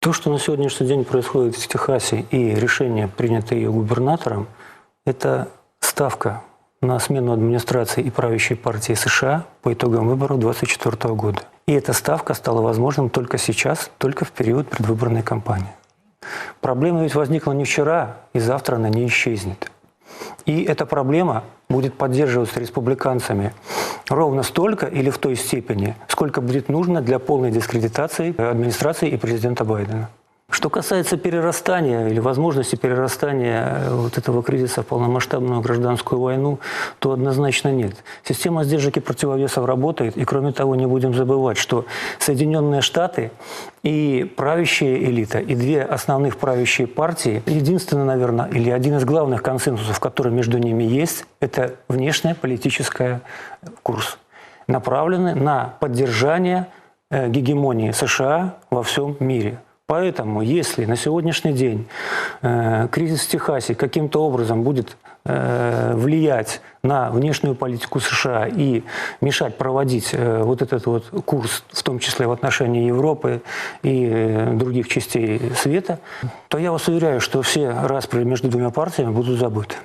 То, что на сегодняшний день происходит в Техасе и решение, принятое ее губернатором, это ставка на смену администрации и правящей партии США по итогам выборов 2024 года. И эта ставка стала возможным только сейчас, только в период предвыборной кампании. Проблема ведь возникла не вчера, и завтра она не исчезнет. И эта проблема будет поддерживаться республиканцами ровно столько или в той степени, сколько будет нужно для полной дискредитации администрации и президента Байдена. Что касается перерастания или возможности перерастания э, вот этого кризиса в полномасштабную гражданскую войну, то однозначно нет. Система сдержек и противовесов работает, и кроме того не будем забывать, что Соединенные Штаты и правящая элита, и две основных правящие партии, единственное, наверное, или один из главных консенсусов, который между ними есть, это внешняя политическая курс, направленный на поддержание э, гегемонии США во всем мире – Поэтому, если на сегодняшний день э, кризис в Техасе каким-то образом будет э, влиять на внешнюю политику США и мешать проводить э, вот этот вот курс, в том числе в отношении Европы и э, других частей света, то я вас уверяю, что все распри между двумя партиями будут забыты.